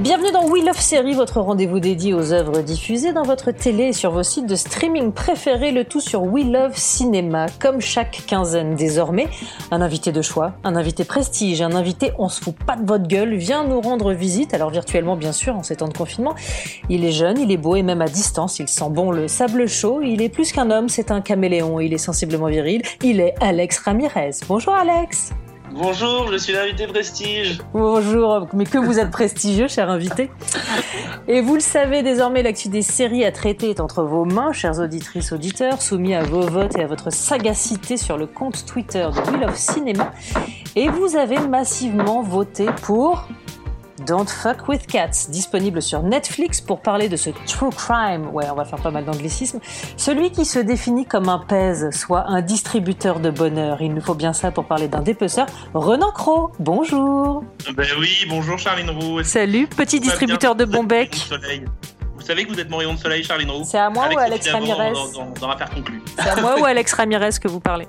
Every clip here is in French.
Bienvenue dans We Love Série, votre rendez-vous dédié aux œuvres diffusées dans votre télé et sur vos sites de streaming préférés, le tout sur We Love Cinéma. Comme chaque quinzaine désormais, un invité de choix, un invité prestige, un invité on se fout pas de votre gueule vient nous rendre visite, alors virtuellement bien sûr en ces temps de confinement. Il est jeune, il est beau et même à distance, il sent bon le sable chaud, il est plus qu'un homme, c'est un caméléon, il est sensiblement viril, il est Alex Ramirez. Bonjour Alex Bonjour, je suis l'invité prestige. Bonjour, mais que vous êtes prestigieux, cher invité. Et vous le savez, désormais, l'actu des séries à traiter est entre vos mains, chers auditrices, auditeurs, soumis à vos votes et à votre sagacité sur le compte Twitter de Wheel of Cinema. Et vous avez massivement voté pour Don't Fuck with Cats, disponible sur Netflix pour parler de ce true crime, ouais, on va faire pas mal d'anglicisme, celui qui se définit comme un pèse, soit un distributeur de bonheur. Il nous faut bien ça pour parler d'un dépeceur. Renan Cro, bonjour. Ben oui, bonjour Charline Roux. Salut, petit distributeur de bon bec. Vous savez que vous êtes mon rayon de soleil, Charline Roux. C'est à moi ou Alex Ramirez dans, dans, dans l'affaire conclue. C'est à moi ou Alex Ramirez que vous parlez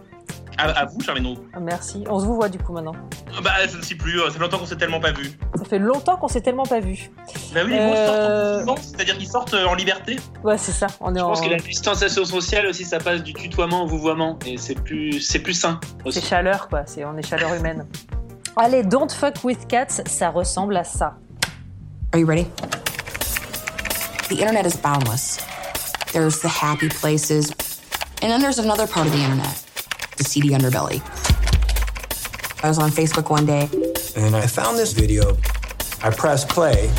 à, vous, Charline Roux. Merci. On se vous voit du coup maintenant. Bah, je ne sais plus. Ça fait longtemps qu'on s'est tellement pas vu. Ça fait longtemps qu'on s'est tellement pas vu. Bah oui, les euh... sortent c'est-à-dire qu'ils sortent en liberté. Ouais, c'est ça. On est je en... pense que la distanciation sociale aussi, ça passe du tutoiement au vouvoiement. Et c'est plus, c'est plus sain. C'est chaleur, quoi. C'est, on est chaleur humaine. Allez, Don't Fuck with Cats, ça ressemble à ça. Are you ready? The internet is boundless. There's the happy places, and then there's another part of the internet. The seedy underbelly. I was on Facebook one day. And I found this video. I pressed play.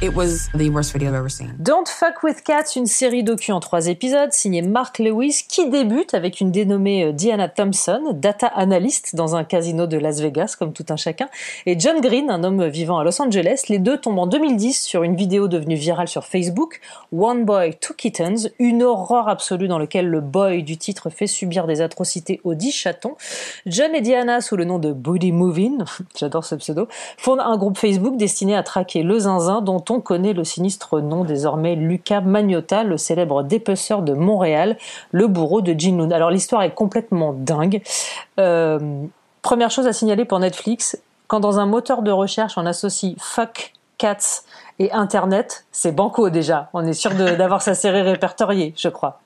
It was the worst video I've ever seen. Don't Fuck with Cats, une série docu en trois épisodes, signée Mark Lewis, qui débute avec une dénommée Diana Thompson, data analyst dans un casino de Las Vegas, comme tout un chacun, et John Green, un homme vivant à Los Angeles. Les deux tombent en 2010 sur une vidéo devenue virale sur Facebook, One Boy, Two Kittens, une horreur absolue dans laquelle le boy du titre fait subir des atrocités aux dix chatons. John et Diana, sous le nom de Booty Moving, j'adore ce pseudo, fondent un groupe Facebook destiné à traquer le zinzin dont on connaît le sinistre nom désormais Luca Magnotta, le célèbre dépeceur de Montréal, le bourreau de Jin. Alors l'histoire est complètement dingue. Euh, première chose à signaler pour Netflix, quand dans un moteur de recherche on associe fuck, cats et internet, c'est banco déjà. On est sûr d'avoir sa série répertoriée, je crois.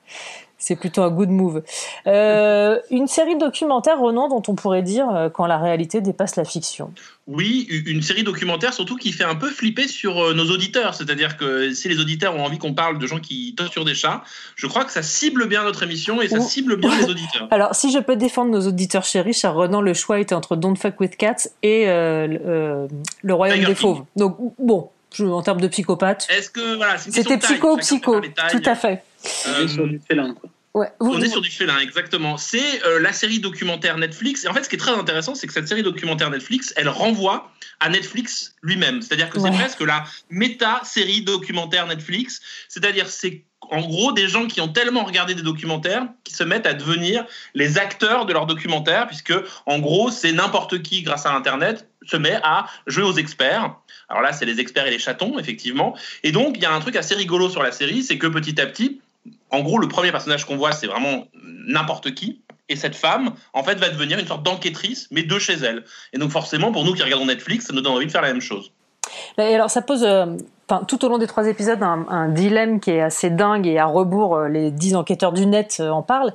C'est plutôt un good move. Euh, une série documentaire, Renan, dont on pourrait dire euh, quand la réalité dépasse la fiction. Oui, une série documentaire surtout qui fait un peu flipper sur euh, nos auditeurs. C'est-à-dire que si les auditeurs ont envie qu'on parle de gens qui torturent des chats, je crois que ça cible bien notre émission et ça cible bien les auditeurs. Alors, si je peux défendre nos auditeurs chéris, cher Renan, le choix était entre Don't Fuck With Cats et euh, le- euh, Le Royaume Tiger des King. Fauves. Donc, bon, en termes de psychopathe, Est-ce que voilà, c'était de taille, psycho, chacun psycho, préfère les tailles. tout à fait. On est sur du félin, quoi. Ouais. Vous- On est sur du félin, exactement. C'est euh, la série documentaire Netflix. Et en fait, ce qui est très intéressant, c'est que cette série documentaire Netflix, elle renvoie à Netflix lui-même. C'est-à-dire que Ouais. c'est presque la méta-série documentaire Netflix. C'est-à-dire c'est en gros des gens qui ont tellement regardé des documentaires qui se mettent à devenir les acteurs de leurs documentaires, puisque en gros, c'est n'importe qui, grâce à Internet, se met à jouer aux experts. Alors là, c'est les experts et les chatons, effectivement. Et donc, il y a un truc assez rigolo sur la série, c'est que petit à petit, en gros, le premier personnage qu'on voit, c'est vraiment n'importe qui. Et cette femme, en fait, va devenir une sorte d'enquêtrice, mais de chez elle. Et donc, forcément, pour nous qui regardons Netflix, ça nous donne envie de faire la même chose. Et alors, ça pose, euh, tout au long des trois épisodes, un, un dilemme qui est assez dingue et à rebours, euh, les dix enquêteurs du net euh, en parlent.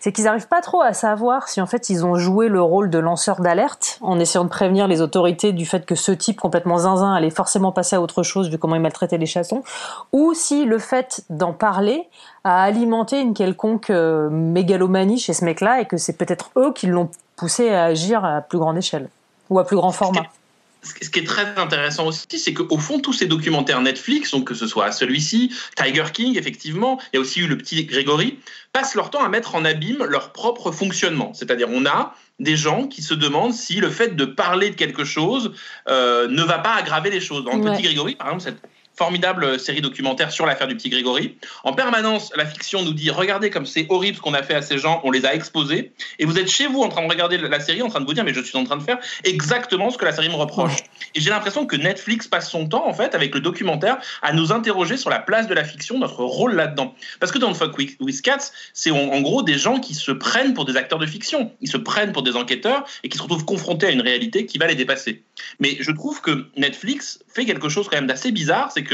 C'est qu'ils n'arrivent pas trop à savoir si en fait ils ont joué le rôle de lanceur d'alerte en essayant de prévenir les autorités du fait que ce type complètement zinzin allait forcément passer à autre chose vu comment il maltraitait les chassons, ou si le fait d'en parler a alimenté une quelconque euh, mégalomanie chez ce mec-là et que c'est peut-être eux qui l'ont poussé à agir à plus grande échelle. Ou à plus grand format ce qui est très intéressant aussi, c'est qu'au fond, tous ces documentaires Netflix, donc que ce soit celui-ci, Tiger King, effectivement, il y a aussi eu le petit Grégory, passent leur temps à mettre en abîme leur propre fonctionnement. C'est-à-dire, on a des gens qui se demandent si le fait de parler de quelque chose euh, ne va pas aggraver les choses. Dans le petit Grégory, par exemple, cette formidable série documentaire sur l'affaire du petit Grégory. En permanence, la fiction nous dit regardez comme c'est horrible ce qu'on a fait à ces gens, on les a exposés. Et vous êtes chez vous en train de regarder la série, en train de vous dire mais je suis en train de faire exactement ce que la série me reproche. Et j'ai l'impression que Netflix passe son temps en fait avec le documentaire à nous interroger sur la place de la fiction, notre rôle là-dedans. Parce que dans Fuck with Cats, c'est en, gros des gens qui se prennent pour des acteurs de fiction, ils se prennent pour des enquêteurs et qui se retrouvent confrontés à une réalité qui va les dépasser. Mais je trouve que Netflix fait quelque chose quand même d'assez bizarre, c'est que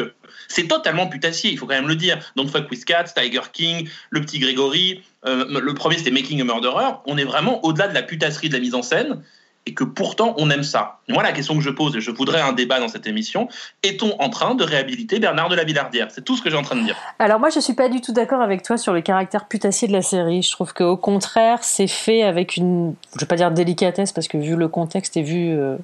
c'est totalement putassier, il faut quand même le dire. Don't Fuck With Cats, Tiger King, Le Petit Grégory, euh, le premier c'était Making a Murderer. On est vraiment au-delà de la putasserie de la mise en scène et que pourtant on aime ça. Moi, la question que je pose, et je voudrais un débat dans cette émission, est-on en train de réhabiliter Bernard de la Villardière? C'est tout ce que j'ai en train de dire. Alors moi, je suis pas du tout d'accord avec toi sur le caractère putassier de la série. Je trouve qu'au contraire, c'est fait avec une, je vais pas dire délicatesse, parce que vu le contexte et vu, euh,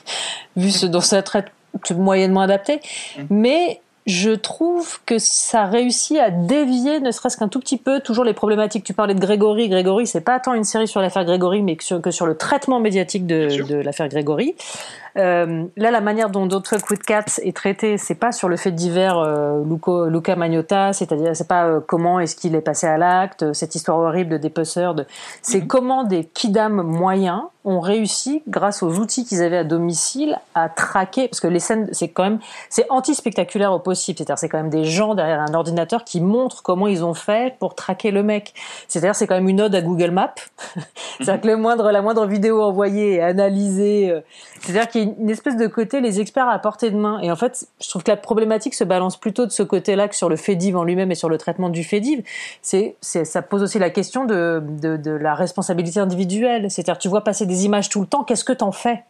vu ce dont ça traite moyennement adapté, mmh. mais je trouve que ça réussit à dévier, ne serait-ce qu'un tout petit peu, toujours les problématiques. Tu parlais de Grégory. Grégory, c'est pas tant une série sur l'affaire Grégory, mais que sur, que sur, le traitement médiatique de, de l'affaire Grégory. Euh, là, la manière dont Don't Fuck With Cats est traité, c'est pas sur le fait divers euh, Luca Magnotta, c'est-à-dire c'est pas euh, comment est-ce qu'il est passé à l'acte, cette histoire horrible de dépeceur, de... c'est mhm. comment des kidam moyens ont réussi, grâce aux outils qu'ils avaient à domicile, à traquer, parce que les scènes, c'est quand même, c'est anti-spectaculaire au possible, c'est-à-dire c'est quand même des gens derrière un ordinateur qui montrent comment ils ont fait pour traquer le mec. C'est-à-dire c'est quand même une ode à Google Maps, c'est-à-dire que le moindre, la moindre vidéo envoyée est analysée, euh, c'est-à-dire qu'il y a une espèce de côté les experts à portée de main. Et en fait, je trouve que la problématique se balance plutôt de ce côté-là que sur le FEDIV en lui-même et sur le traitement du FEDIV. C'est, ça pose aussi la question de, de, de la responsabilité individuelle. C'est-à-dire, tu vois passer des images tout le temps, qu'est-ce que t'en fais?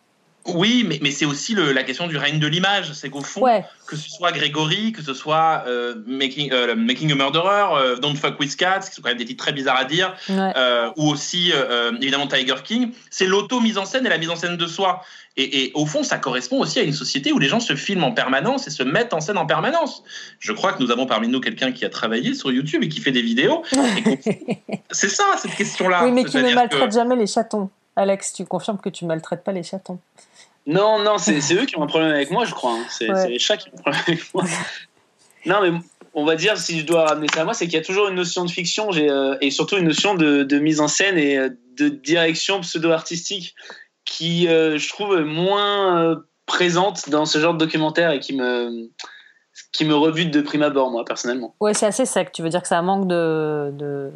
Oui, mais, mais c'est aussi le, la question du règne de l'image. C'est qu'au fond, que ce soit Grégory, que ce soit euh, Making, euh, Making a Murderer, euh, Don't Fuck With Cats, qui sont quand même des titres très bizarres à dire, ou aussi évidemment Tiger King, c'est l'auto-mise en scène et la mise en scène de soi. Et, et, au fond, ça correspond aussi à une société où les gens se filment en permanence et se mettent en scène en permanence. Je crois que nous avons parmi nous quelqu'un qui a travaillé sur YouTube et qui fait des vidéos. c'est ça, cette question-là. Oui, mais qui ne maltraite jamais les chatons. Alex, tu confirmes que tu maltraites pas les chatons Non, non, c'est eux qui ont un problème avec moi, je crois. Hein. C'est les chats qui ont un problème avec moi. non, mais on va dire, si je dois ramener ça à moi, c'est qu'il y a toujours une notion de fiction euh, et surtout une notion de, mise en scène et euh, de direction pseudo-artistique qui, euh, je trouve, moins présente dans ce genre de documentaire et qui me qui me rebute de prime abord, moi, personnellement. Ouais, c'est assez sec. Tu veux dire que ça manque de,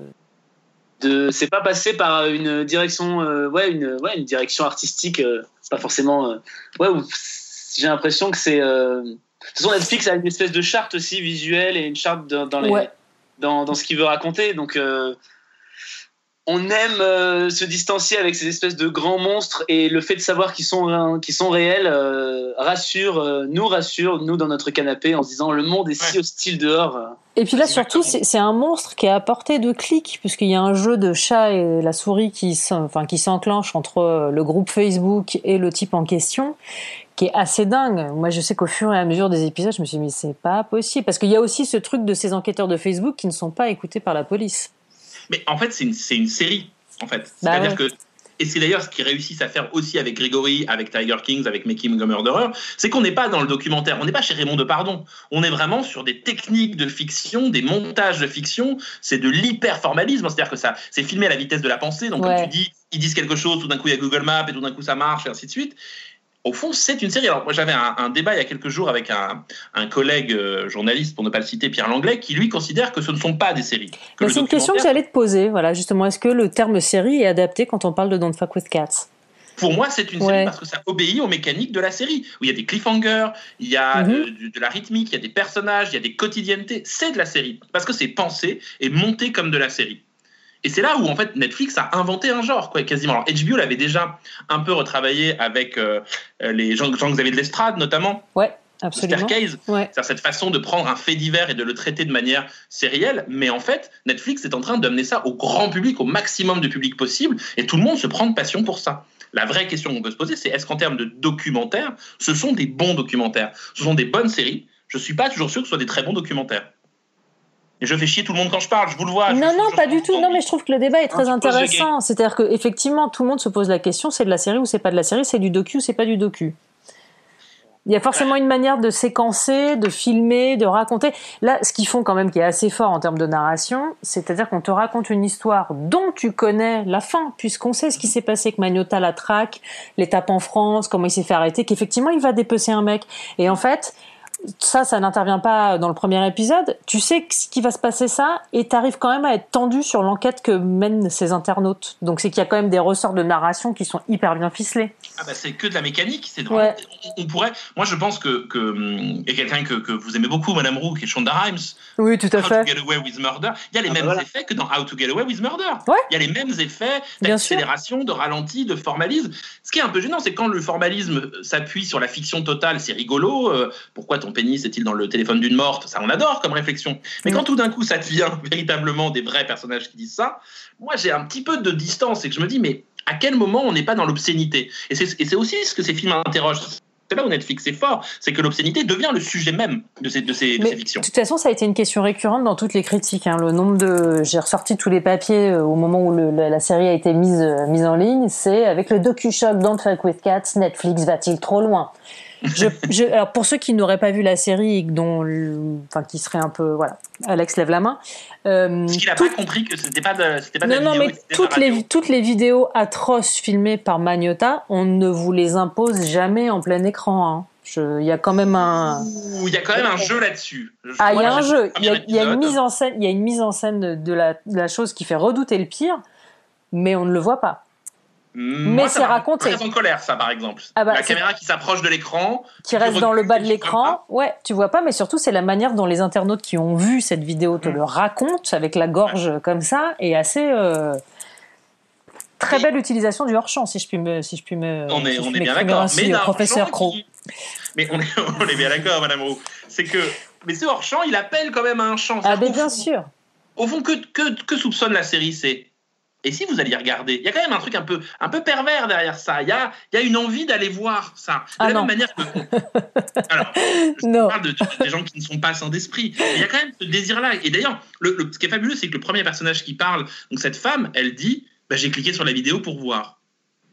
c'est pas passé par une direction euh, ouais une ouais une direction artistique euh, pas forcément euh, ouais j'ai l'impression que c'est de toute façon Netflix a une espèce de charte aussi visuelle et une charte dans, les, dans, dans, ce qu'il veut raconter donc on aime euh, se distancier avec ces espèces de grands monstres et le fait de savoir qu'ils sont, euh, sont réels euh, rassure, nous rassure, nous dans notre canapé, en se disant le monde est si hostile dehors. Et puis là, surtout, c'est un monstre qui est à portée de clic, puisqu'il y a un jeu de chat et la souris qui s'enclenche entre le groupe Facebook et le type en question, qui est assez dingue. Moi, je sais qu'au fur et à mesure des épisodes, je me suis dit, mais c'est pas possible. Parce qu'il y a aussi ce truc de ces enquêteurs de Facebook qui ne sont pas écoutés par la police. Mais en fait, c'est une, une, série, en fait. Bah C'est-à-dire que et c'est d'ailleurs ce qu'ils réussissent à faire aussi avec Grégory, avec Tiger Kings, avec Making a Murderer, c'est qu'on n'est pas dans le documentaire, on n'est pas chez Raymond de Pardon, on est vraiment sur des techniques de fiction, des montages de fiction, c'est de l'hyper-formalisme, c'est-à-dire que ça, c'est filmé à la vitesse de la pensée, donc comme tu dis, ils disent quelque chose, tout d'un coup il y a Google Maps et tout d'un coup ça marche et ainsi de suite au fond, c'est une série. Alors, moi, j'avais un, débat il y a quelques jours avec un, collègue euh, journaliste, pour ne pas le citer, Pierre Langlais, qui lui considère que ce ne sont pas des séries. C'est une question que j'allais te poser. Voilà, justement, est-ce que le terme série est adapté quand on parle de Don't Fuck with Cats? Pour moi, c'est une série parce que ça obéit aux mécaniques de la série, où il y a des cliffhangers, il y a mhm. de, la rythmique, il y a des personnages, il y a des quotidiennetés. C'est de la série, parce que c'est pensé et monté comme de la série. Et c'est là où en fait Netflix a inventé un genre, quoi, quasiment. Alors HBO l'avait déjà un peu retravaillé avec euh, les gens, Jean-Xavier de l'Estrade, notamment. Ouais. Absolument. Ouais. C'est cette façon de prendre un fait divers et de le traiter de manière sérielle. Mais en fait, Netflix est en train d'amener ça au grand public, au maximum de public possible, et tout le monde se prend de passion pour ça. La vraie question qu'on peut se poser, c'est est-ce qu'en termes de documentaires, ce sont des bons documentaires? Ce sont des bonnes séries? Je suis pas toujours sûr que ce soit des très bons documentaires. Je fais chier tout le monde quand je parle, je vous le vois. Non, non, pas du tout. Non, mais je trouve que le débat est très intéressant. C'est-à-dire qu'effectivement, tout le monde se pose la question c'est de la série ou c'est pas de la série C'est du docu ou c'est pas du docu il y a forcément une manière de séquencer, de filmer, de raconter. Là, ce qu'ils font quand même qui est assez fort en termes de narration, c'est-à-dire qu'on te raconte une histoire dont tu connais la fin, puisqu'on sait ce qui s'est passé avec Magnota la traque, l'étape en France, comment il s'est fait arrêter, qu'effectivement il va dépecer un mec. Et en fait, ça, ça n'intervient pas dans le premier épisode. Tu sais ce qui va se passer ça, et t'arrives quand même à être tendu sur l'enquête que mènent ces internautes. Donc c'est qu'il y a quand même des ressorts de narration qui sont hyper bien ficelés. Ah bah c'est que de la mécanique, c'est ouais. on, pourrait. Moi je pense que que hum, et quelqu'un que, que, vous aimez beaucoup, Madame Roux, qui est Shonda Rhimes. Oui, tout à How fait. To Get Away with Murder. Il y a les ah, mêmes bah effets que dans How to Get Away with Murder. Ouais. Il y a les mêmes effets d'accélération, de ralenti, de formalisme. Ce qui est un peu gênant, c'est quand le formalisme s'appuie sur la fiction totale, c'est rigolo. Euh, pourquoi ton pénis est-il dans le téléphone d'une morte? Ça, on adore comme réflexion. Mais quand tout d'un coup ça devient véritablement des vrais personnages qui disent ça, moi j'ai un petit peu de distance et que je me dis mais à quel moment on n'est pas dans l'obscénité? Et c'est aussi ce que ces films interrogent. C'est là où Netflix est fort, c'est que l'obscénité devient le sujet même de ces, de ces, fictions. De toute façon, ça a été une question récurrente dans toutes les critiques. Hein. Le nombre de, j'ai ressorti tous les papiers euh, au moment où le, la, série a été mise euh, mise en ligne. C'est avec le docu-shock Don't Fuck with Cats, Netflix va-t-il trop loin? Je, je, alors pour ceux qui n'auraient pas vu la série, dont, enfin, qui seraient un peu, voilà, Alex lève la main. Euh, Parce qu'il n'a pas compris que c'était pas de, c'était pas non, non, vidéo, mais toutes les, toutes les vidéos atroces filmées par Magnota, on ne vous les impose jamais en plein écran. Hein. Il y a quand même un. Il y a quand même un jeu là-dessus. Ah, il y a un jeu. Il y a, y a, une mise en scène. Il y a une mise en scène de la, de la chose qui fait redouter le pire, mais on ne le voit pas. Mais c'est raconté. Très en colère, ça, par exemple. Ah bah, la caméra qui s'approche de l'écran. Qui reste dans le bas de l'écran. Ouais, tu vois pas, mais surtout, c'est la manière dont les internautes qui ont vu cette vidéo te mm. le racontent, avec la gorge comme ça, et assez. Euh, très belle utilisation du hors-champ, si je puis me. Si je puis me on est, on est bien d'accord. Mais professeur Crow. Mais on est, on est bien d'accord, madame Roux. C'est que. Mais ce hors-champ, il appelle quand même à un champ. Ah, mais bien sûr. Au fond, que, que, que soupçonne la série C'est et si vous alliez regarder, il y a quand même un truc un peu, un peu pervers derrière ça. Il y a, y a une envie d'aller voir ça. De ah la non. même manière que. Alors, je non. parle de, de, des gens qui ne sont pas sans d'esprit. Il y a quand même ce désir-là. Et d'ailleurs, le, le, ce qui est fabuleux, c'est que le premier personnage qui parle, donc cette femme, elle dit bah, J'ai cliqué sur la vidéo pour voir.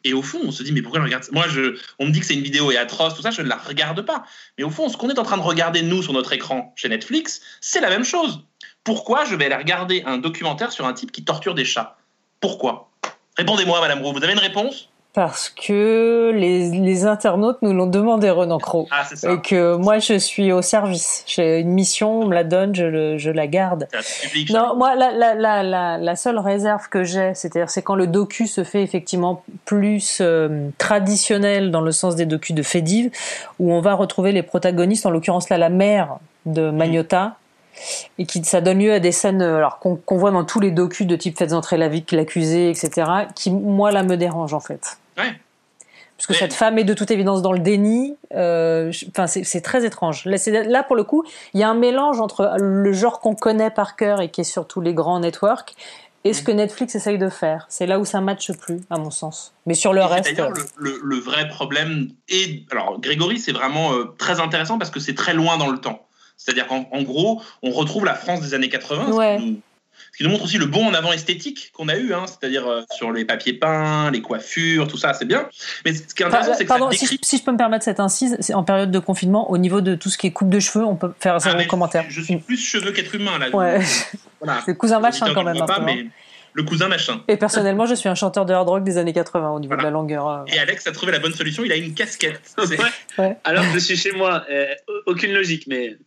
Et au fond, on se dit, mais pourquoi je regarde ça? Moi, je, on me dit que c'est une vidéo et atroce, tout ça, je ne la regarde pas. Mais au fond, ce qu'on est en train de regarder, nous, sur notre écran chez Netflix, c'est la même chose. Pourquoi je vais aller regarder un documentaire sur un type qui torture des chats? Pourquoi? Répondez-moi, Madame Roux, vous avez une réponse? Parce que les, les, internautes nous l'ont demandé, Renan Cro. Ah, c'est ça. Et que moi, je suis au service. J'ai une mission, on me la donne, je, le, je la garde. Public, non, moi, la, la, la, la, la seule réserve que j'ai, c'est-à-dire, c'est quand le docu se fait effectivement plus euh, traditionnel dans le sens des docus de Fediv, où on va retrouver les protagonistes, en l'occurrence là, la mère de Magnota. Et qui ça donne lieu à des scènes alors qu'on qu voit dans tous les docus de type faites entrer la victime l'accusé etc qui moi là me dérange en fait ouais. parce que cette femme est de toute évidence dans le déni euh, enfin c'est très étrange là, là pour le coup il y a un mélange entre le genre qu'on connaît par cœur et qui est sur tous les grands networks et ce que Netflix essaye de faire. C'est là où ça ne matche plus, à mon sens. Mais sur le et reste. D'ailleurs, le, le, le, vrai problème est. Alors, Grégory, c'est vraiment euh, très intéressant parce que c'est très loin dans le temps. C'est-à-dire qu'en gros, on retrouve la France des années 80, ouais. ce, qui nous, ce, qui nous, montre aussi le bon en avant esthétique qu'on a eu, hein, c'est-à-dire euh, sur les papiers peints, les coiffures, tout ça, c'est bien. Mais ce qui est intéressant, c'est que Pardon, ça décrit... si, si, je peux me permettre cette incise, c'est en période de confinement, au niveau de tout ce qui est coupe de cheveux, on peut faire ça ah, en commentaire. Je, je, suis plus cheveux qu'être humain, là. Ouais. Voilà. C'est cousin machin quand même. Pas, mais le cousin machin. Et personnellement, je suis un chanteur de hard rock des années 80 au niveau voilà. de la longueur. Euh... Et Alex a trouvé la bonne solution, il a une casquette. ouais. Ouais. Alors je suis chez moi, euh, aucune logique, mais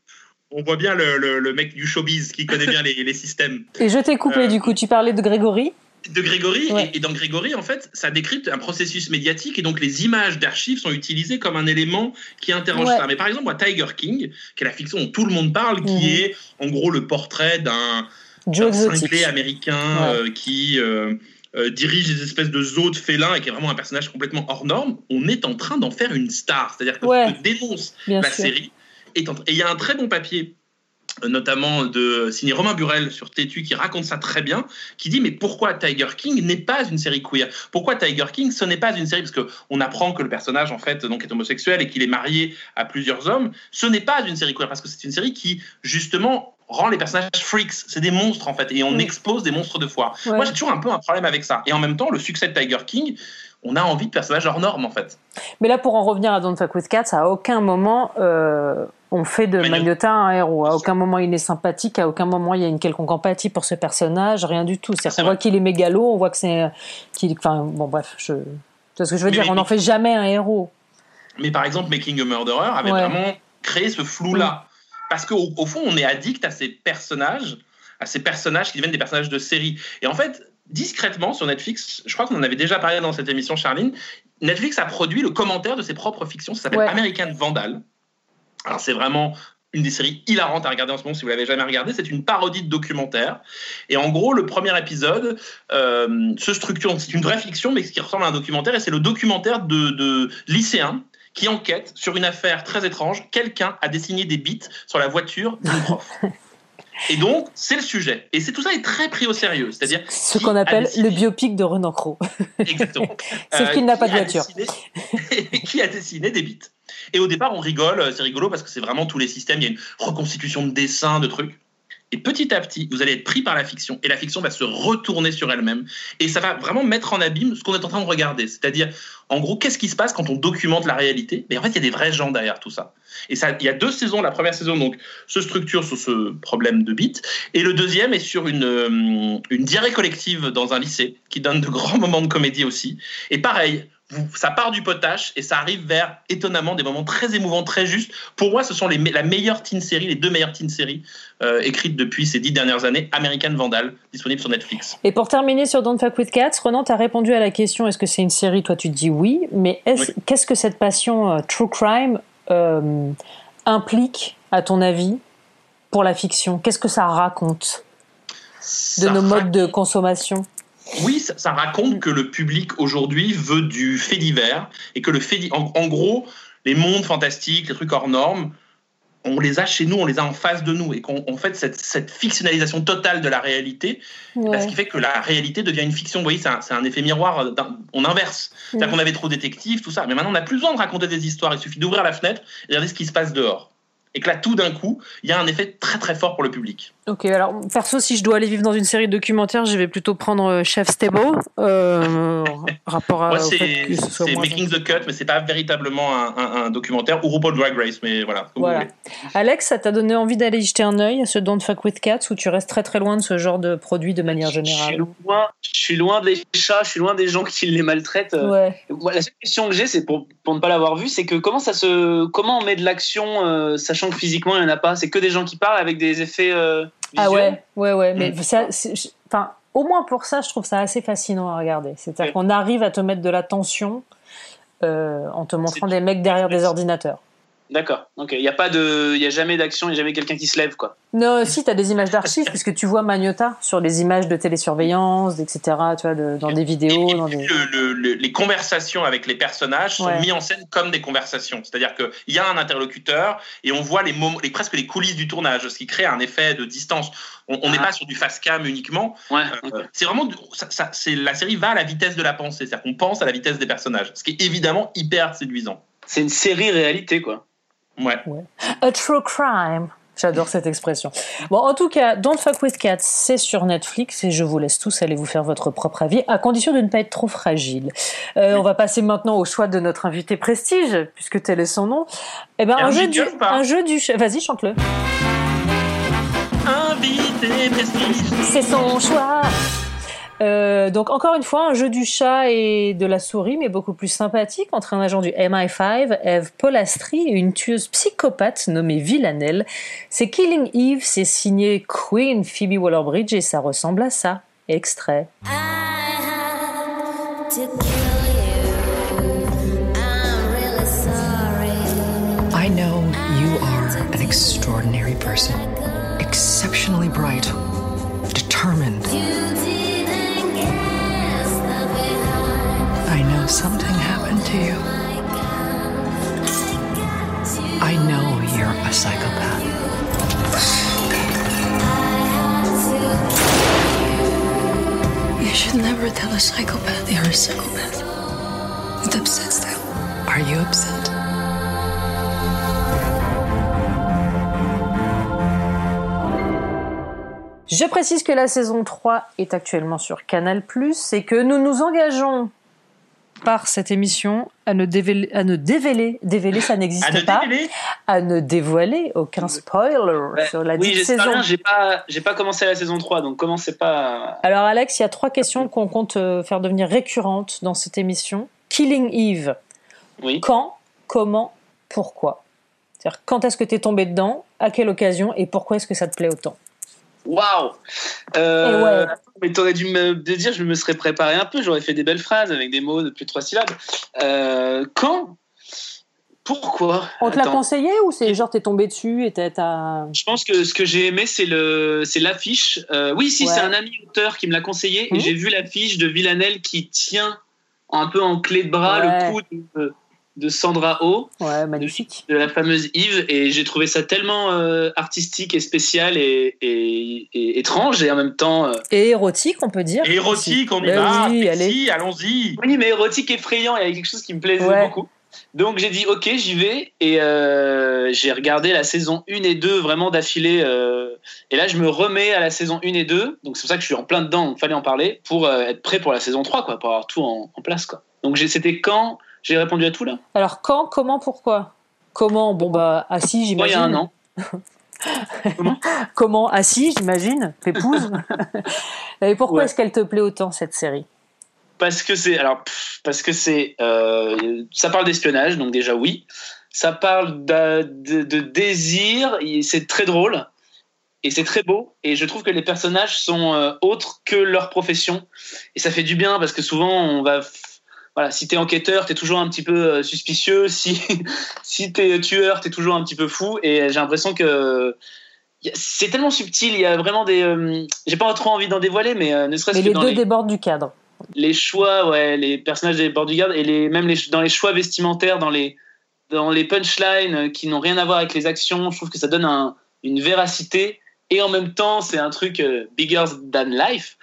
on voit bien le, le, le, mec du showbiz qui connaît bien les, les, systèmes. Et je t'ai coupé, euh, du coup, tu parlais de Grégory de Grégory, ouais. et, et, dans Grégory, en fait, ça décrypte un processus médiatique, et donc les images d'archives sont utilisées comme un élément qui interroge ouais. ça. Mais par exemple, moi, Tiger King, qui est la fiction dont tout le monde parle, qui mmh. est en gros le portrait d'un cinglé américain ouais. euh, qui... Euh, euh, dirige des espèces de zoos de félins et qui est vraiment un personnage complètement hors norme, on est en train d'en faire une star. C'est-à-dire que ouais, ce que dénonce la sûr. série, et il y a un très bon papier notamment de signer Romain Burel sur Tétu qui raconte ça très bien, qui dit mais pourquoi Tiger King n'est pas une série queer? Pourquoi Tiger King ce n'est pas une série? Parce que on apprend que le personnage en fait donc est homosexuel et qu'il est marié à plusieurs hommes. Ce n'est pas une série queer parce que c'est une série qui justement rend les personnages freaks, c'est des monstres en fait et on expose des monstres de foire. Moi j'ai toujours un peu un problème avec ça et en même temps le succès de Tiger King on a envie de personnages hors normes en fait. Mais là, pour en revenir à Don't Fuck With Cats, à aucun moment euh, on fait de Magnota un héros. À aucun moment il est sympathique, à aucun moment il y a une quelconque empathie pour ce personnage, rien du tout. C'est-à-dire qu'on voit qu'il est mégalo, on voit que c'est, qu'il, enfin bon bref, je, c'est ce que je veux dire? on n'en fait jamais un héros. Mais par exemple, Making a Murderer avait vraiment créé ce flou-là, parce qu'au au fond, on est addict à ces personnages, à ces personnages qui deviennent des personnages de série. Et en fait, discrètement sur Netflix, je crois qu'on en avait déjà parlé dans cette émission, Charline, Netflix a produit le commentaire de ses propres fictions, ça s'appelle American Vandal. Alors c'est vraiment une des séries hilarantes à regarder en ce moment si vous l'avez jamais regardé. C'est une parodie de documentaire. Et en gros, le premier épisode euh, se structure. C'est une vraie fiction, mais qui ressemble à un documentaire. Et c'est le documentaire de, de lycéens qui enquêtent sur une affaire très étrange. Quelqu'un a dessiné des bits sur la voiture d'une prof. Et donc, c'est le sujet. Et c'est tout ça est très pris au sérieux. C'est-à-dire ce qu'on appelle le biopic de Renan Cro. Exactement. Sauf qu'il n'a pas de voiture. qui a dessiné des bits. Et au départ, on rigole, euh, c'est rigolo parce que c'est vraiment tous les systèmes, il y a une reconstitution de dessins, de trucs. Et petit à petit, vous allez être pris par la fiction et la fiction va se retourner sur elle-même et ça va vraiment mettre en abîme ce qu'on est en train de regarder. C'est-à-dire, en gros, qu'est-ce qui se passe quand on documente la réalité? Mais en fait, il y a des vrais gens derrière tout ça. Et ça, il y a deux saisons. La première saison donc se structure sur ce problème de bits et le deuxième est sur une, euh, une diarrhée collective dans un lycée qui donne de grands moments de comédie aussi. Et pareil, ça part du potache et ça arrive vers étonnamment des moments très émouvants, très justes. Pour moi, ce sont les, la meilleure teen série, les deux meilleures teen séries euh, écrites depuis ces dix dernières années, American Vandal, disponible sur Netflix. Et pour terminer sur Don't Fuck With Cats, Renan, tu as répondu à la question est-ce que c'est une série? Toi, tu dis oui, mais qu'est-ce que cette passion euh, true crime euh, implique, à ton avis, pour la fiction? Qu'est-ce que ça raconte? De nos modes de consommation? Oui, ça, raconte que le public aujourd'hui veut du fait divers et que le fait, en, en, gros, les mondes fantastiques, les trucs hors normes, on les a chez nous, on les a en face de nous et qu'en fait cette, fictionnalisation totale de la réalité, ce qui fait que la réalité devient une fiction. Vous voyez, c'est un, effet miroir, on inverse. C'est-à-dire qu'on avait trop de détectives, tout ça, mais maintenant on n'a plus besoin de raconter des histoires, il suffit d'ouvrir la fenêtre et regarder ce qui se passe dehors et que là, tout d'un coup, il y a un effet très très fort pour le public. Ok, alors perso, si je dois aller vivre dans une série documentaire, je vais plutôt prendre euh, Chef Stable, euh, rapport à. Moi, c'est Making the Cut, mais c'est pas véritablement un, documentaire, ou RuPaul Drag Race, mais voilà. voilà. Alex, ça t'a donné envie d'aller jeter un œil à ce Don't Fuck With Cats, ou tu restes très très loin de ce genre de produit de manière générale je suis, loin, je suis loin des chats, je suis loin des gens qui les maltraitent. Ouais. La seule question que j'ai, c'est pour, pour ne pas l'avoir vu, c'est que comment ça se, comment on met de l'action, euh, sachant que physiquement il n'y en a pas, c'est que des gens qui parlent avec des effets. Ah ouais, ouais, ouais. Mais mm. ça, enfin, au moins pour ça, je trouve ça assez fascinant à regarder. C'est-à-dire qu'on arrive à te mettre de la tension euh, en te montrant des mecs derrière des ordinateurs. D'accord. Ok. Il n'y a pas de, il y a jamais d'action, il n'y a jamais quelqu'un qui se lève, quoi. Non, si tu as des images d'archives, puisque tu vois Magnota sur les images de télésurveillance, etc. Tu vois, dans des vidéos, dans des... les conversations avec les personnages sont mises en scène comme des conversations. C'est-à-dire qu'il y a un interlocuteur et on voit les, moments, les presque les coulisses du tournage, ce qui crée un effet de distance. On n'est ah. pas sur du fast cam uniquement. Ouais, euh, c'est vraiment, ça, c'est la série va à la vitesse de la pensée, c'est-à-dire qu'on pense à la vitesse des personnages, ce qui est évidemment hyper séduisant. C'est une série réalité, quoi. Ouais. A true crime. J'adore cette expression. Bon, en tout cas, Don't Fuck With Cats, c'est sur Netflix et je vous laisse tous aller vous faire votre propre avis, à condition de ne pas être trop fragile. Euh, on va passer maintenant au choix de notre invité prestige, puisque tel est son nom. Eh ben, un, jeu du, un jeu du, vas-y, chante-le. Invité prestige. C'est son choix. Euh, donc encore une fois, un jeu du chat et de la souris, mais beaucoup plus sympathique, entre un agent du MI5, Eve Polastri, et une tueuse psychopathe nommée Villanelle. C'est Killing Eve, c'est signé Queen Phoebe Waller-Bridge et ça ressemble à ça. Extrait. I know you are an extraordinary person, exceptionally bright, determined. something happened to you. I know you're a psychopath. You should never tell a psychopath you're a psychopath. It upsets them. Are you upset? Je précise que la saison 3 est actuellement sur Canal ⁇ et que nous nous engageons par cette émission à ne dévoiler, à ne dévoiler, dévoiler ça n'existe ne pas, à ne dévoiler aucun spoiler sur la oui, saison. j'ai pas, j'ai pas commencé la saison 3, donc commencez pas. à- Alors Alex, il y a trois questions qu'on compte euh, faire devenir récurrentes dans cette émission. Killing Eve, Oui. quand, comment, pourquoi? C'est-à-dire quand est-ce que tu es tombé dedans, à quelle occasion? Et pourquoi est-ce que ça te plaît autant? Waouh euh, ouais. Mais t'aurais dû me dire, je me serais préparé un peu, j'aurais fait des belles phrases avec des mots de plus de trois syllabes. Euh, quand? Pourquoi? On te l'a conseillé ou c'est genre t'es tombé dessus et t'as-. Je pense que ce que j'ai aimé, c'est le, c'est l'affiche. Euh, oui, si, Ouais. c'est un ami auteur qui me l'a conseillé et j'ai vu l'affiche de Villanelle qui tient un peu en clé de bras Ouais. le cou de, de Sandra Oh, Ouais, magnifique. de la fameuse Yves, et j'ai trouvé ça tellement euh, artistique et spécial et, et- et étrange et en même temps. euh, Et érotique, on peut dire. Et érotique, on y Ben va. oui, sexy, allons-y. Oui, mais érotique, effrayant, il y avait quelque chose qui me plaisait Ouais. beaucoup. Donc j'ai dit ok, j'y vais et euh, j'ai regardé la saison 1 et 2 vraiment d'affilée. euh, et là, je me remets à la saison 1 et 2. Donc c'est pour ça que je suis en plein dedans, donc fallait en parler pour euh, être prêt pour la saison 3, quoi, pour avoir tout en, en place. Quoi. Donc c'était quand J'ai répondu à tout là Alors quand, comment, pourquoi? Comment? Bon bah assis, Moi, il y j'imagine. a un an. Comment? Assis, j'imagine. Pépouze. et pourquoi Ouais. est-ce qu'elle te plaît autant cette série? Parce que c'est alors pff, parce que c'est euh, ça parle d'espionnage donc déjà oui ça parle d'a- de, de désir c'est très drôle et c'est très beau et je trouve que les personnages sont euh, autres que leur profession et ça fait du bien parce que souvent on va voilà si t'es enquêteur t'es toujours un petit peu euh, suspicieux si si t'es tueur t'es toujours un petit peu fou et j'ai l'impression que c'est tellement subtil il y a vraiment des euh, j'ai pas trop envie d'en dévoiler mais euh, ne serait-ce que les dans deux les débordent du cadre. les choix, ouais, les personnages bords du garde et les, même les, dans les choix vestimentaires, dans les, dans les punchlines qui n'ont rien à voir avec les actions, je trouve que ça donne un- une véracité et en même temps, c'est un truc euh, bigger than life.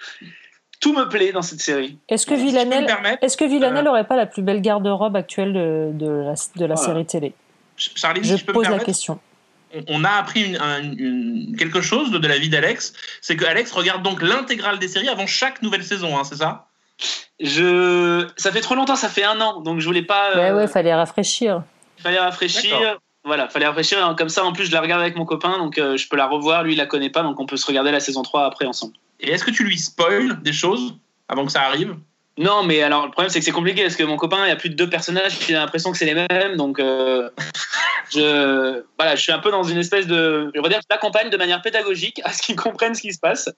Tout me plaît dans cette série. Est-ce que Si me Villanelle, permettre, est-ce que Villanelle Euh. aurait pas la plus belle garde-robe actuelle de, de la, de la Voilà. série télé Charlie, Je si je peux me pose la permettre, question. on- a appris une- un- une- quelque chose de, de la vie d'Alex, c'est que Alex regarde donc l'intégrale des séries avant chaque nouvelle saison, hein, c'est ça? Je, ça fait trop longtemps, ça fait un an, donc je voulais pas. Ouais, euh, ouais, fallait rafraîchir. fallait rafraîchir. Voilà, fallait rafraîchir. Comme ça, en plus, je la regarde avec mon copain, donc euh, je peux la revoir. Lui, il la connaît pas, donc on peut se regarder la saison 3 après ensemble. Et est-ce que tu lui spoil des choses avant que ça arrive? Non, mais alors le problème c'est que c'est compliqué parce que mon copain, il y a plus de deux personnages, j'ai l'impression que c'est les mêmes, donc euh, je voilà, je suis un peu dans une espèce de, je veux dire, je l'accompagne de manière pédagogique à ce qu'ils comprennent ce qui se passe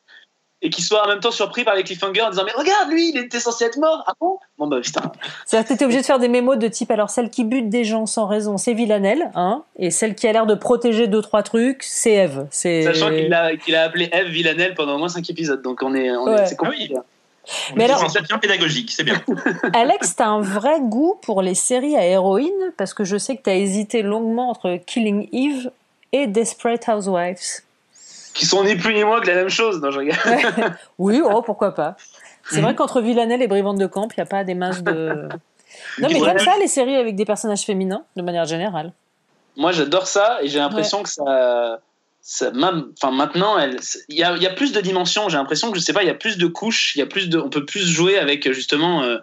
et qu'ils soient en même temps surpris par les cliffhangers en disant mais regarde lui, il était censé être mort, ah bon? Bon bah putain. C'est-à-dire que t'étais obligé de faire des mémos de type alors celle qui bute des gens sans raison, c'est Villanelle, hein, et celle qui a l'air de protéger deux trois trucs, c'est Eve. C'est. Sachant qu'il a qu'il a appelé Eve Villanelle pendant au moins cinq épisodes, donc on est, on est- Ouais. c'est compliqué. On Mais dit alors- soutien pédagogique, c'est bien. Alex, t'as un vrai goût pour les séries à héroïnes parce que je sais que t'as hésité longuement entre Killing Eve et Desperate Housewives. Qui sont ni plus ni moins que la même chose, non je regarde. Oui, oh pourquoi pas. C'est vrai qu'entre Villanelle et Brivante de Camp, il n'y a pas des masses de. Non mais t'aimes ça les séries avec des personnages féminins de manière générale? Moi, j'adore ça et j'ai l'impression que ça, ça même, enfin maintenant, il y a, il y a plus de dimensions. J'ai l'impression que je sais pas, il y a plus de couches, il y a plus de, on peut plus jouer avec justement euh,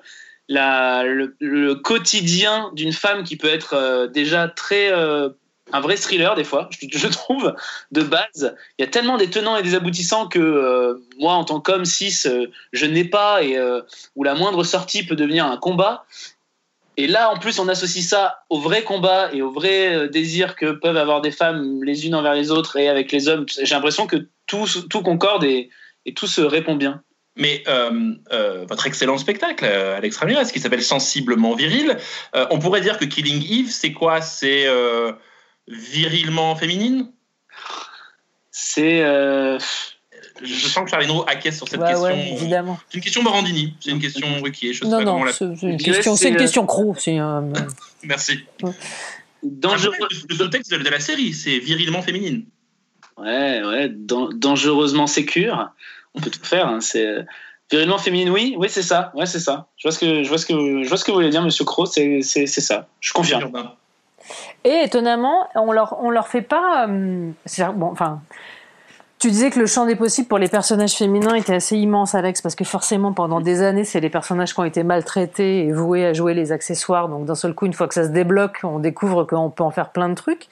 la, le, le quotidien d'une femme qui peut être euh, déjà très euh, un vrai thriller des fois, je, trouve, de base. Il y a tellement des tenants et des aboutissants que euh, moi, en tant qu'homme cis, euh, je n'ai pas et euh, où la moindre sortie peut devenir un combat. Et là, en plus, on associe ça au vrai combat et au vrai euh, désir que peuvent avoir des femmes les unes envers les autres et avec les hommes. J'ai l'impression que tout, tout concorde et, tout se répond bien. Mais votre excellent spectacle, euh, Alex Ramirez, qui s'appelle Sensiblement viril, on pourrait dire que Killing Eve, c'est quoi? C'est virilement féminine? C'est. euh, Je sens que Charlie Naud acquiesce sur cette Ouais, question. ouais, évidemment. C'est une question Morandini, c'est une question Ruquier, je sais Non, pas comment non, la... c'est une question, que c'est une euh, question croc. C'est un- Merci. dangereux. Après, le sous-texte de, de la série, c'est virilement féminine. Ouais, ouais, dan- dangereusement sécure. On peut tout faire. hein, c'est. Virilement féminine, oui, oui, c'est ça, ouais, c'est ça. Je vois ce que je vois ce que je vois ce que vous voulez dire, Monsieur c'est c'est ça. Je confirme. Et étonnamment, on leur, on leur fait pas. euh, bon, enfin, tu disais que le champ des possibles pour les personnages féminins était assez immense, Alex, parce que forcément, pendant des années, c'est les personnages qui ont été maltraités et voués à jouer les accessoires. Donc, d'un seul coup, une fois que ça se débloque, on découvre qu'on peut en faire plein de trucs.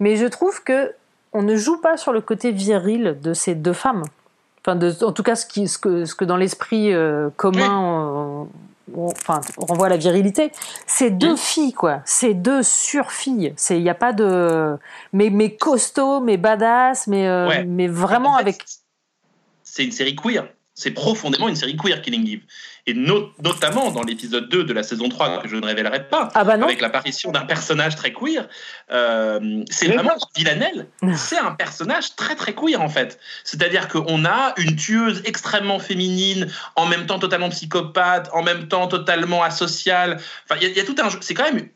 Mais je trouve que on ne joue pas sur le côté viril de ces deux femmes. Enfin, de, en tout cas, ce, qui, ce, que, ce que dans l'esprit euh, commun, enfin, on renvoie à la virilité. C'est deux filles, quoi. C'est deux sur-filles. C'est, il n'y a pas de, mais, mais costaud, mais badass, mais, euh, Ouais. mais vraiment En fait, avec. C'est une série queer. C'est profondément une série queer, Killing Eve. Et no- notamment dans l'épisode 2 de la saison 3, que je ne révélerai pas, Ah bah avec l'apparition d'un personnage très queer, euh, c'est vraiment Villanelle. C'est un personnage très très queer en fait. C'est-à-dire qu'on a une tueuse extrêmement féminine, en même temps totalement psychopathe, en même temps totalement asociale. Enfin, il y, a- il y a tout un jeu. C'est quand même.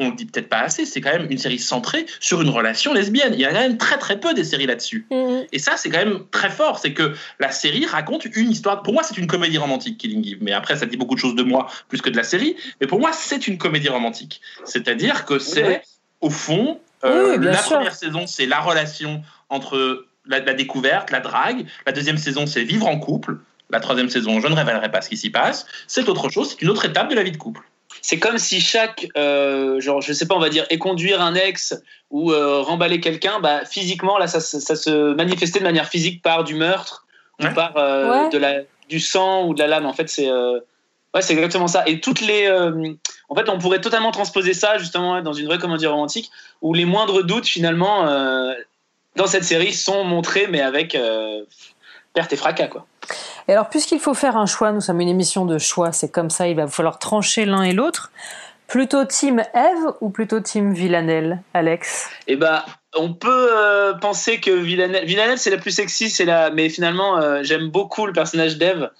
On le dit peut-être pas assez, c'est quand même une série centrée sur une relation lesbienne. Il y a quand même très très peu des séries là-dessus. Mhm. Et ça, c'est quand même très fort. C'est que la série raconte une histoire. Pour moi, c'est une comédie romantique, Killing Eve. Mais après, ça dit beaucoup de choses de moi plus que de la série. Mais pour moi, c'est une comédie romantique. C'est-à-dire que c'est, au fond, euh, Oui, la sûr. première saison, c'est la relation entre la, la découverte, la drague. La deuxième saison, c'est vivre en couple. La troisième saison, je ne révélerai pas ce qui s'y passe. C'est autre chose. C'est une autre étape de la vie de couple. C'est comme si chaque, euh, genre, je sais pas, on va dire, éconduire un ex ou euh, remballer quelqu'un, bah, physiquement, là, ça, se- ça se manifestait de manière physique par du meurtre Ouais. ou par euh, Ouais. de la, du sang ou de la lame. En fait, c'est euh, ouais, c'est exactement ça. Et toutes les. euh, en fait, on pourrait totalement transposer ça, justement, dans une vraie comédie romantique où les moindres doutes, finalement, euh, dans cette série, sont montrés, mais avec euh, perte et fracas, quoi. Et alors, puisqu'il faut faire un choix, nous sommes une émission de choix, c'est comme ça, il va falloir trancher l'un et l'autre. Plutôt Team Eve ou plutôt Team Villanelle, Alex? Eh ben, on peut euh, penser que Villanelle, Villanelle c'est la plus sexy, c'est la, mais finalement, euh, j'aime beaucoup le personnage d'Eve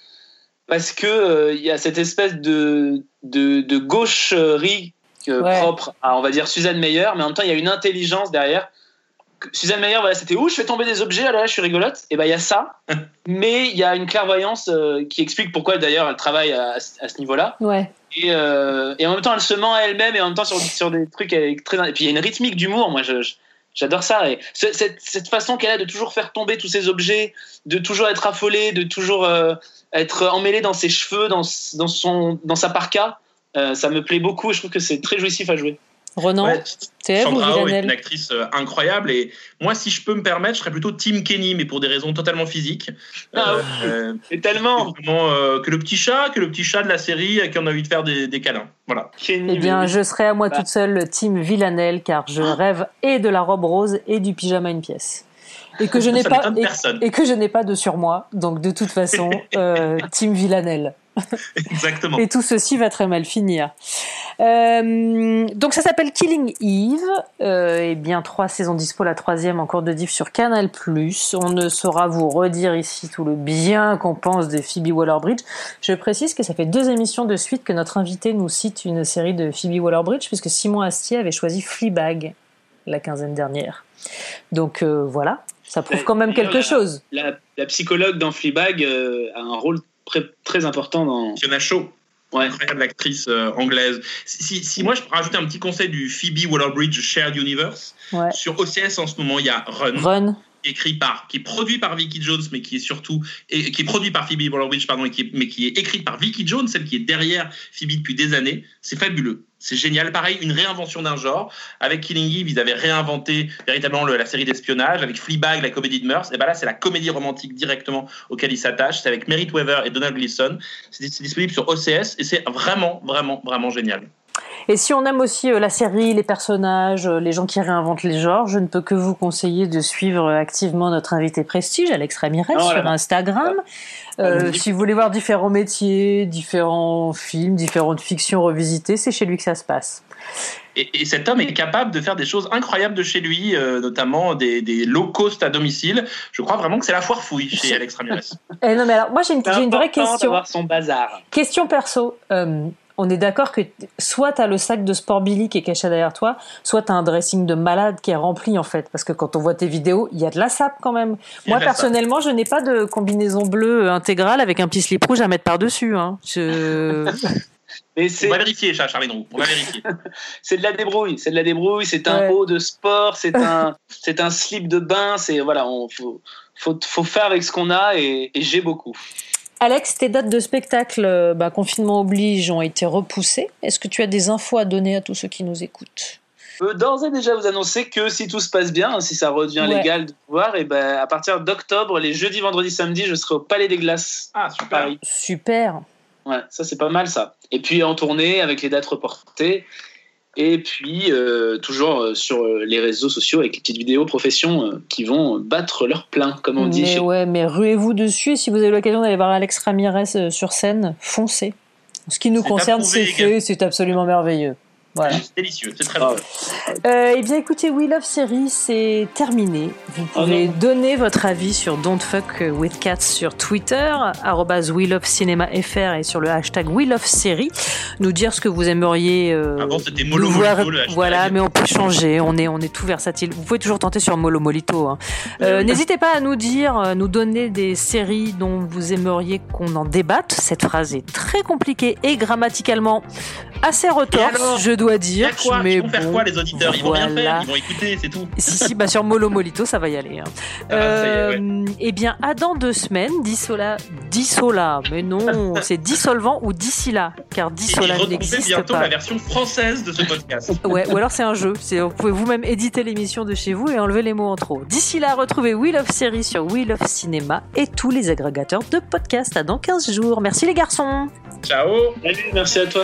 parce que euh, il y a cette espèce de de, de gaucherie euh, Ouais. propre à, on va dire, Suzanne Meyer, mais en même temps, il y a une intelligence derrière. Suzanne Meyer, voilà, c'était où je fais tomber des objets, ah là, là, je suis rigolote. Et ben, il y a ça, mais il y a une clairvoyance euh, qui explique pourquoi d'ailleurs elle travaille à, à ce niveau-là. Ouais. Et, euh, et en même temps, elle se ment à elle-même et en même temps sur, sur des trucs elle est très. Et puis il y a une rythmique d'humour. Moi, je, je- j'adore ça. Et ce- cette, cette façon qu'elle a de toujours faire tomber tous ces objets, de toujours être affolée, de toujours euh, être emmêlée dans ses cheveux, dans, dans son, dans sa parka, euh, ça me plaît beaucoup. Et je trouve que c'est très jouissif à jouer. Renan, Ouais, ou Sandra Oh est une actrice euh, incroyable et moi, si je peux me permettre, je serais plutôt Team Kenny, mais pour des raisons totalement physiques. Ah oui. Euh, Et tellement. vraiment, euh, que le petit chat, que le petit chat de la série à qui on a envie de faire des, des câlins. Voilà. Kenny, Eh bien, mais- je serai à moi Bah. toute seule Team Villanelle, car je rêve et de la robe rose et du pyjama une pièce. Et que je n'ai pas et, et que je n'ai pas de surmoi, donc de toute façon, euh, Team Villanelle. Exactement. Et tout ceci va très mal finir. Euh, donc ça s'appelle Killing Eve. Euh, et bien trois saisons dispo, la troisième en cours de diff sur Canal+. On ne saura vous redire ici tout le bien qu'on pense de Phoebe Waller-Bridge. Je précise que ça fait deux émissions de suite que notre invité nous cite une série de Phoebe Waller-Bridge, puisque Simon Astier avait choisi Fleabag la quinzaine dernière. Donc euh, voilà, ça prouve quand même quelque chose. la, la psychologue dans Fleabag euh, a un rôle très, très important dans. Fiona Shaw, Ouais. incroyable actrice euh, anglaise. Si, si- si moi je peux rajouter un petit conseil du Phoebe Waller-Bridge Shared Universe, Ouais. sur OCS en ce moment il y a Run, Run. écrit par, qui est produit par Vicky Jones, mais qui est surtout, et, qui est produit par Phoebe Waller-Bridge, pardon, et qui est- mais qui est écrit par Vicky Jones, celle qui est derrière Phoebe depuis des années. C'est fabuleux. C'est génial. Pareil, une réinvention d'un genre. Avec Killing Eve, ils avaient réinventé véritablement le- la série d'espionnage. Avec Fleabag, la comédie de mœurs. Et ben là, c'est la comédie romantique directement auquel ils s'attachent. C'est avec Merritt Wever et Donald Gleason. C'est disponible sur OCS et c'est vraiment, vraiment, vraiment génial. Et si on aime aussi euh, la série, les personnages, euh, les gens qui réinventent les genres, je ne peux que vous conseiller de suivre euh, activement notre invité prestige, Alex Ramirez, Oh sur. Instagram. Euh, Allez-y. si vous voulez voir différents métiers, différents films, différentes fictions revisitées, c'est chez lui que ça se passe. Et, et cet homme est capable de faire des choses incroyables de chez lui, euh, notamment des, des low cost à domicile. Je crois vraiment que c'est la foire fouille chez Alex Ramirez. Eh non, mais alors, moi j'ai une, vraie question. son bazar. Question perso. Euh, on est d'accord que soit tu as le sac de sport Billy qui est caché derrière toi, soit tu as un dressing de malade qui est rempli en fait. Parce que quand on voit tes vidéos, il y a de la sape quand même. Moi personnellement, je n'ai pas de combinaison bleue intégrale avec un petit slip rouge à mettre par-dessus. Hein. Je... Mais on va vérifier, Roux. On va vérifier. c'est de la débrouille. C'est de la débrouille. C'est un haut de sport. C'est un, c'est un slip de bain. C'est voilà, on faut, faut, faut faire avec ce qu'on a et, et j'ai beaucoup. Alex, tes dates de spectacle, euh, bah, confinement oblige, ont été repoussées. Est-ce que tu as des infos à donner à tous ceux qui nous écoutent? Je peux d'ores et déjà vous annoncer que si tout se passe bien, si ça redevient légal de pouvoir, et ben à partir d'octobre, les jeudis, vendredis, samedis, je serai au Palais des Glaces ah, super. Paris. Super. Ouais, ça c'est pas mal ça. Et puis en tournée avec les dates reportées. Et puis, euh, toujours euh, sur euh, les réseaux sociaux avec les petites vidéos profession qui vont battre leur plein, comme on dit. Mais ouais, mais ruez-vous dessus. Si vous avez l'occasion d'aller voir Alex Ramirez sur scène, foncez. Ce qui nous concerne, c'est fait, c'est absolument merveilleux. Voilà. C'est délicieux, c'est très bon. Euh, eh bien, écoutez, We Love Series, c'est terminé. Vous oh pouvez donner votre avis sur Don't Fuck with Cats sur Twitter, We Love Cinéma FR et sur le hashtag We Love Series. Nous dire ce que vous aimeriez. Euh, Avant, c'était Molo Molito, le hashtag. Voilà, mais on peut changer. On est, on est tout versatile. Vous pouvez toujours tenter sur Molo Molito. Hein. Euh, N'hésitez pas à nous dire, euh, nous donner des séries dont vous aimeriez qu'on en débatte. Cette phrase est très compliquée et grammaticalement assez retorse, je dois dire. mais ils vont faire quoi les auditeurs Ils vont rien faire, ils vont écouter, c'est tout. Si, si, bah sur Molo Molito, ça va y aller. Hein. Ah, euh, eh bien, à dans deux semaines, Dissola, Dissola, mais non, c'est dissolvant ou d'ici là, car Dissola n'existe pas. bientôt la version française de ce podcast. ouais, ou alors c'est un jeu. Vous pouvez vous-même éditer l'émission de chez vous et enlever les mots en trop. D'ici là, retrouvez Wheel of Series sur Wheel of Cinéma et tous les agrégateurs de podcasts. À dans 15 jours. Merci les garçons. Ciao. Salut, merci à toi.